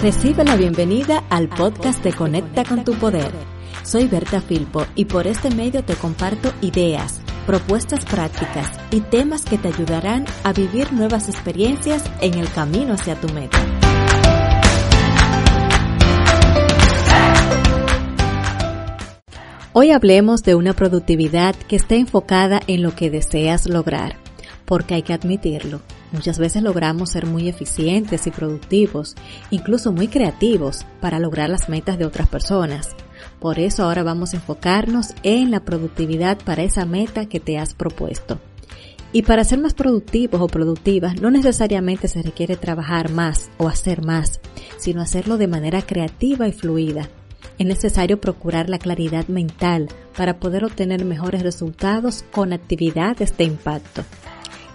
Recibe la bienvenida al podcast de Conecta con tu Poder. Soy Berta Filpo y por este medio te comparto ideas, propuestas prácticas y temas que te ayudarán a vivir nuevas experiencias en el camino hacia tu meta. Hoy hablemos de una productividad que esté enfocada en lo que deseas lograr, porque hay que admitirlo, Muchas veces logramos ser muy eficientes y productivos, incluso muy creativos para lograr las metas de otras personas. Por eso ahora vamos a enfocarnos en la productividad para esa meta que te has propuesto. Y para ser más productivos o productivas no necesariamente se requiere trabajar más o hacer más, sino hacerlo de manera creativa y fluida. Es necesario procurar la claridad mental para poder obtener mejores resultados con actividades de impacto.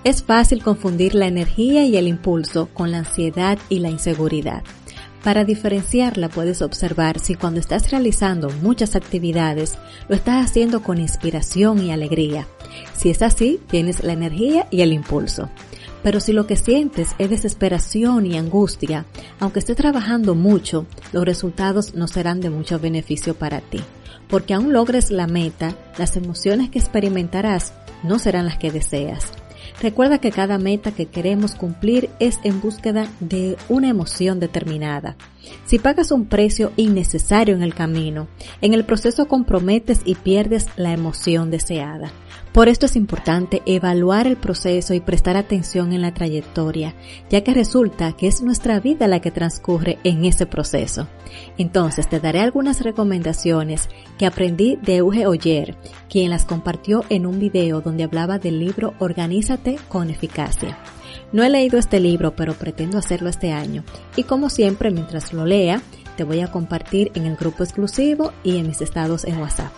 Es fácil confundir la energía y el impulso con la ansiedad y la inseguridad. Para diferenciarla puedes observar si cuando estás realizando muchas actividades lo estás haciendo con inspiración y alegría. Si es así, tienes la energía y el impulso. Pero si lo que sientes es desesperación y angustia, aunque estés trabajando mucho, los resultados no serán de mucho beneficio para ti. Porque aún logres la meta, las emociones que experimentarás no serán las que deseas. Recuerda que cada meta que queremos cumplir es en búsqueda de una emoción determinada. Si pagas un precio innecesario en el camino, en el proceso comprometes y pierdes la emoción deseada. Por esto es importante evaluar el proceso y prestar atención en la trayectoria, ya que resulta que es nuestra vida la que transcurre en ese proceso. Entonces te daré algunas recomendaciones que aprendí de Euge Oyer, quien las compartió en un video donde hablaba del libro Organízate con eficacia. No he leído este libro, pero pretendo hacerlo este año. Y como siempre, mientras lo lea, te voy a compartir en el grupo exclusivo y en mis estados en WhatsApp.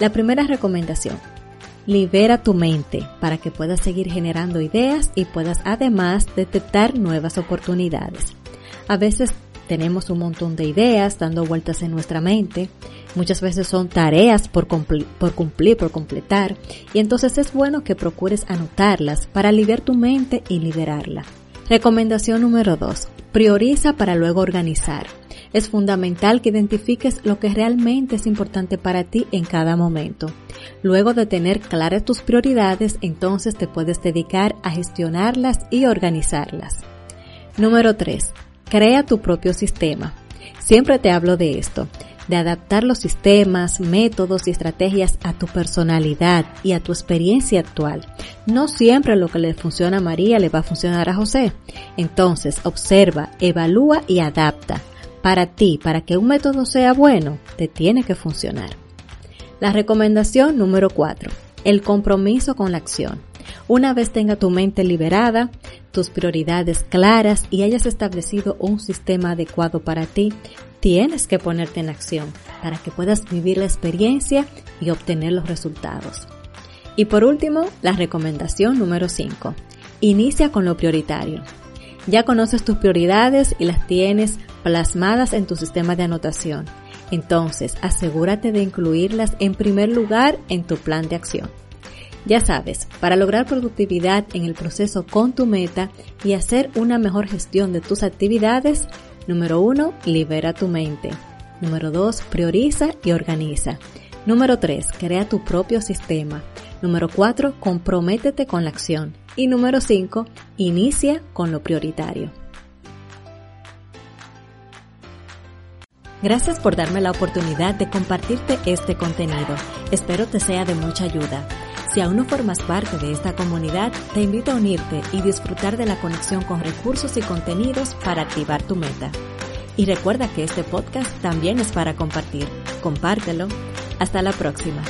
La primera recomendación. Libera tu mente para que puedas seguir generando ideas y puedas además detectar nuevas oportunidades. A veces tenemos un montón de ideas dando vueltas en nuestra mente. Muchas veces son tareas por, cumplir, por completar. Y entonces es bueno que procures anotarlas para aliviar tu mente y liberarla. Recomendación número 2. Prioriza para luego organizar. Es fundamental que identifiques lo que realmente es importante para ti en cada momento. Luego de tener claras tus prioridades, entonces te puedes dedicar a gestionarlas y organizarlas. Número 3. Crea tu propio sistema. Siempre te hablo de esto, de adaptar los sistemas, métodos y estrategias a tu personalidad y a tu experiencia actual. No siempre lo que le funciona a María le va a funcionar a José. Entonces, observa, evalúa y adapta. Para ti, para que un método sea bueno, te tiene que funcionar. La recomendación número 4. El compromiso con la acción. Una vez tenga tu mente liberada, tus prioridades claras y hayas establecido un sistema adecuado para ti, tienes que ponerte en acción para que puedas vivir la experiencia y obtener los resultados. Y por último, la recomendación número 5. Inicia con lo prioritario. Ya conoces tus prioridades y las tienes plasmadas en tu sistema de anotación. Entonces, asegúrate de incluirlas en primer lugar en tu plan de acción. Ya sabes, para lograr productividad en el proceso con tu meta y hacer una mejor gestión de tus actividades, número 1, libera tu mente. Número 2, prioriza y organiza. Número 3, crea tu propio sistema. Número 4, comprométete con la acción. Y número 5, inicia con lo prioritario. Gracias por darme la oportunidad de compartirte este contenido. Espero te sea de mucha ayuda. Si aún no formas parte de esta comunidad, te invito a unirte y disfrutar de la conexión con recursos y contenidos para activar tu meta. Y recuerda que este podcast también es para compartir. Compártelo. Hasta la próxima.